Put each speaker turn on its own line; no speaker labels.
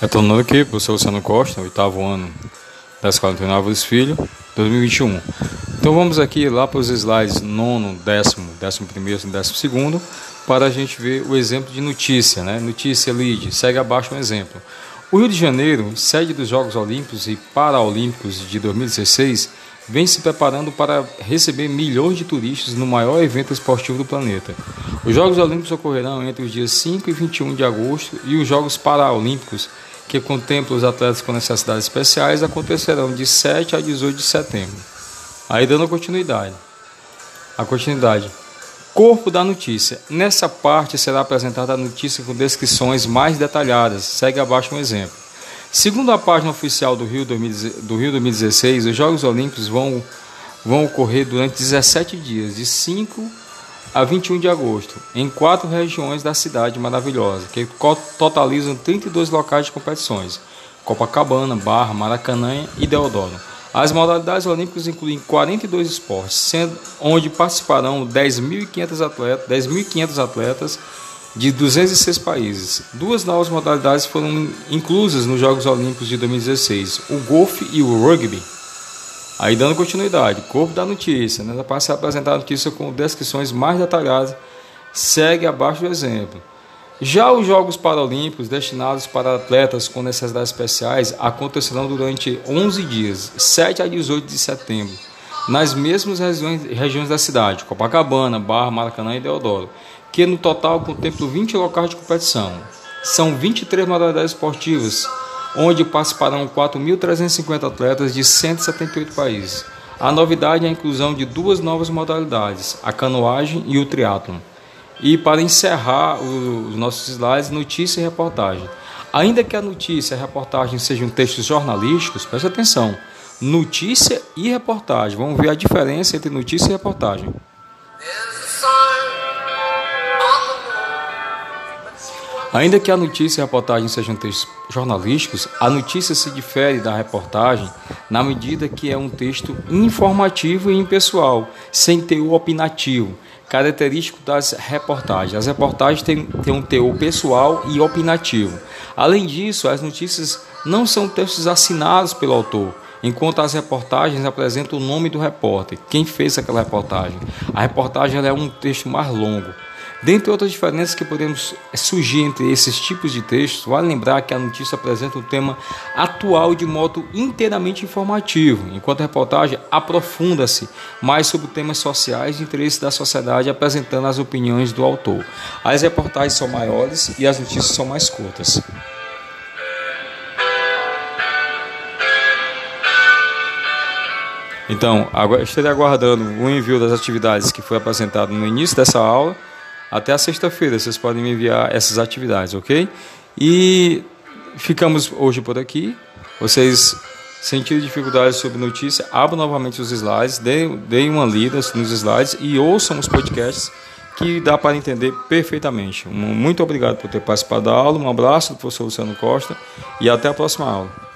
Retornando aqui, professor Luciano Costa, oitavo ano da Escola Álvares Filho, 2021. Então vamos aqui lá para os slides nono, décimo, décimo primeiro e décimo segundo, para a gente ver o exemplo de notícia, né? Notícia lead, segue abaixo um exemplo. O Rio de Janeiro, sede dos Jogos Olímpicos e Paralímpicos de 2016, vem se preparando para receber milhões de turistas no maior evento esportivo do planeta. Os Jogos Olímpicos ocorrerão entre os dias 5 e 21 de agosto e os Jogos Paralímpicos que contempla os atletas com necessidades especiais, acontecerão de 7 a 18 de setembro. Aí dando continuidade. A continuidade. Corpo da notícia. Nessa parte será apresentada a notícia com descrições mais detalhadas. Segue abaixo um exemplo. Segundo a página oficial do Rio, do Rio 2016, os Jogos Olímpicos vão, vão ocorrer durante 17 dias, de 5 a 21 de agosto, em quatro regiões da cidade maravilhosa, que totalizam 32 locais de competições: Copacabana, Barra, Maracanã e Deodoro. As modalidades olímpicas incluem 42 esportes, sendo onde participarão 10.500 atletas, 10.500 atletas de 206 países. Duas novas modalidades foram inclusas nos Jogos Olímpicos de 2016: o golfe e o rugby. Aí dando continuidade, corpo da notícia, né? Passa a apresentar a notícia com descrições mais detalhadas, segue abaixo do exemplo. Já os Jogos Paralímpicos destinados para atletas com necessidades especiais acontecerão durante 11 dias, 7 a 18 de setembro, nas mesmas regiões, regiões da cidade, Copacabana, Barra, Maracanã e Deodoro, que no total contemplam 20 locais de competição. São 23 modalidades esportivas, onde participarão 4.350 atletas de 178 países. A novidade é a inclusão de duas novas modalidades, a canoagem e o triatlon. E para encerrar os nossos slides, notícia e reportagem. Ainda que a notícia e a reportagem sejam textos jornalísticos, preste atenção, notícia e reportagem. Vamos ver a diferença entre notícia e reportagem. Ainda que a notícia e a reportagem sejam textos jornalísticos, a notícia se difere da reportagem na medida que é um texto informativo e impessoal, sem teor opinativo, característico das reportagens. As reportagens têm, têm um teor pessoal e opinativo. Além disso, as notícias não são textos assinados pelo autor, enquanto as reportagens apresentam o nome do repórter, quem fez aquela reportagem. A reportagem é um texto mais longo. Dentre outras diferenças que podemos surgir entre esses tipos de textos, vale lembrar que a notícia apresenta um tema atual de modo inteiramente informativo, enquanto a reportagem aprofunda-se mais sobre temas sociais de interesse da sociedade, apresentando as opiniões do autor. As reportagens são maiores e as notícias são mais curtas. Então, estarei aguardando o envio das atividades que foi apresentado no início dessa aula até a sexta-feira vocês podem me enviar essas atividades, ok? E ficamos hoje por aqui. Vocês sentiram dificuldades sobre notícia, abram novamente os slides, deem, uma lida nos slides e ouçam os podcasts que dá para entender perfeitamente. Muito obrigado por ter participado da aula, um abraço do professor Luciano Costa e até a próxima aula.